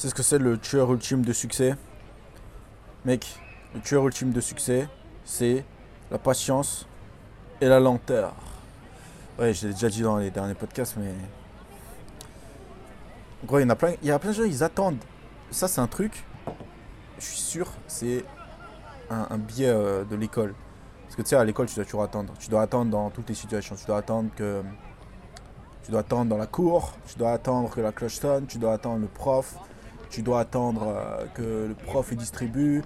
C'est ce que c'est le tueur ultime de succès? Mec, le tueur ultime de succès, c'est la patience et la lenteur. Ouais, je l'ai déjà dit dans les derniers podcasts, mais. Gros, il y en a plein, il y a plein de gens, ils attendent. Ça, c'est un truc, je suis sûr, c'est un, biais euh, de l'école. Parce que tu sais, à l'école, tu dois toujours attendre. Tu dois attendre dans toutes les situations. Tu dois attendre que. Tu dois attendre dans la cour, tu dois attendre que la cloche sonne, tu dois attendre le prof, tu dois attendre euh, que le prof distribue,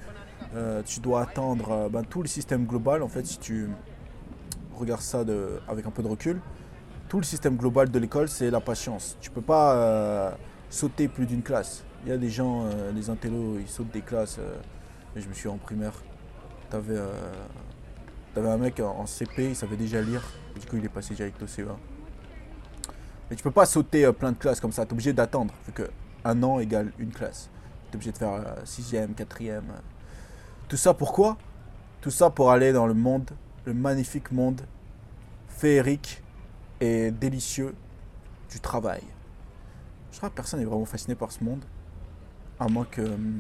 euh, tu dois attendre euh, ben, tout le système global. En fait, si tu regardes ça de, avec un peu de recul, tout le système global de l'école, c'est la patience. Tu peux pas sauter plus d'une classe. Il y a des gens, euh, les intellos, ils sautent des classes. je me suis en primaire. Euh, t'avais un mec en, CP, il savait déjà lire. Du coup, il est passé direct au CE1. Mais tu peux pas sauter plein de classes comme ça. Tu es obligé d'attendre. Un an égale une classe. Tu es obligé de faire euh, sixième, quatrième. euh. Tout ça pourquoi? Tout ça pour aller dans le monde, le magnifique monde féerique et délicieux du travail. Je crois que personne n'est vraiment fasciné par ce monde. À moins que, hum,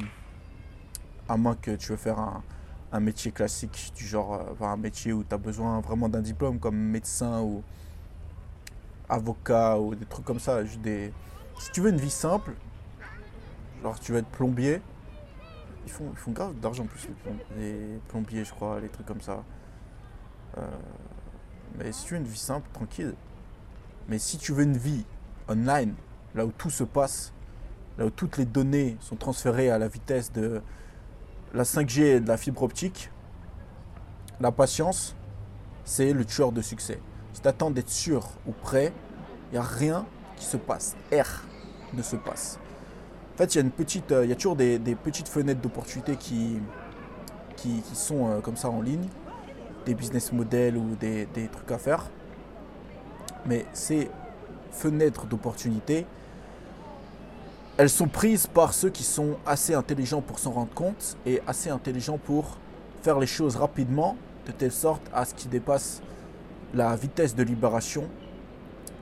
à moins que tu veux faire un, un métier classique, du genre euh, un métier où tu as besoin vraiment d'un diplôme comme médecin ou avocat ou des trucs comme ça. Si tu veux une vie simple, genre tu veux être plombier, ils font, ils font grave d'argent en plus, les plombiers, je crois, les trucs comme ça. Euh, mais si tu veux une vie simple, tranquille. Mais si tu veux une vie online, là où tout se passe, là où toutes les données sont transférées à la vitesse de la 5G et de la fibre optique, la patience, c'est le tueur de succès. Si tu attends d'être sûr ou prêt, il n'y a rien qui se passe. R ne se passe. En fait, il y a une petite, euh, il y a toujours des, petites fenêtres d'opportunité qui, qui, qui sont euh, comme ça en ligne, des business models ou des, des trucs à faire. Mais ces fenêtres d'opportunité, elles sont prises par ceux qui sont assez intelligents pour s'en rendre compte et assez intelligents pour faire les choses rapidement, de telle sorte à ce qu'ils dépassent la vitesse de libération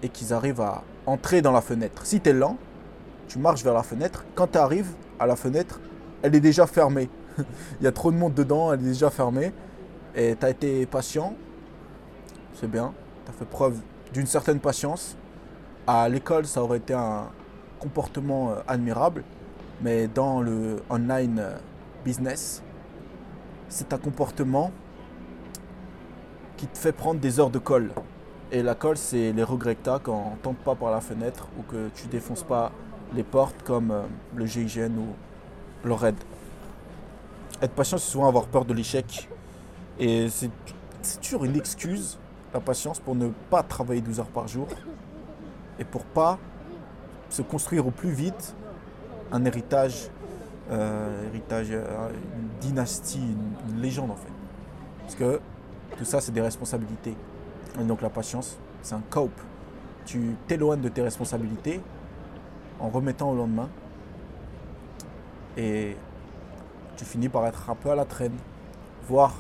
et qu'ils arrivent à entrer dans la fenêtre. Si tu es lent, tu marches vers la fenêtre. Quand tu arrives à la fenêtre, elle est déjà fermée. Il y a trop de monde dedans, elle est déjà fermée. Et tu as été patient, c'est bien. Tu as fait preuve d'une certaine patience. À l'école, ça aurait été un comportement euh, admirable. Mais dans le online euh, business, c'est un comportement qui te fait prendre des heures de colle. Et la colle, c'est les regrets que tu as quand on tombe pas par la fenêtre ou que tu défonces pas les portes comme euh, le GIGN ou le RAID. Être patient, c'est souvent avoir peur de l'échec. Et c'est toujours une excuse, la patience, pour ne pas travailler 12 heures par jour et pour pas se construire au plus vite un héritage, euh, héritage euh, une dynastie, une, une légende en fait. Parce que tout ça, c'est des responsabilités. Et donc la patience, c'est un cope. Tu t'éloignes de tes responsabilités en remettant au lendemain. Et tu finis par être un peu à la traîne, voire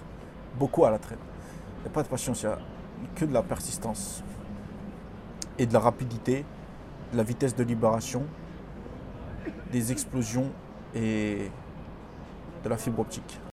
beaucoup à la traîne. Il n'y a pas de patience, il n'y a que de la persistance et de la rapidité, de la vitesse de libération, des explosions et de la fibre optique.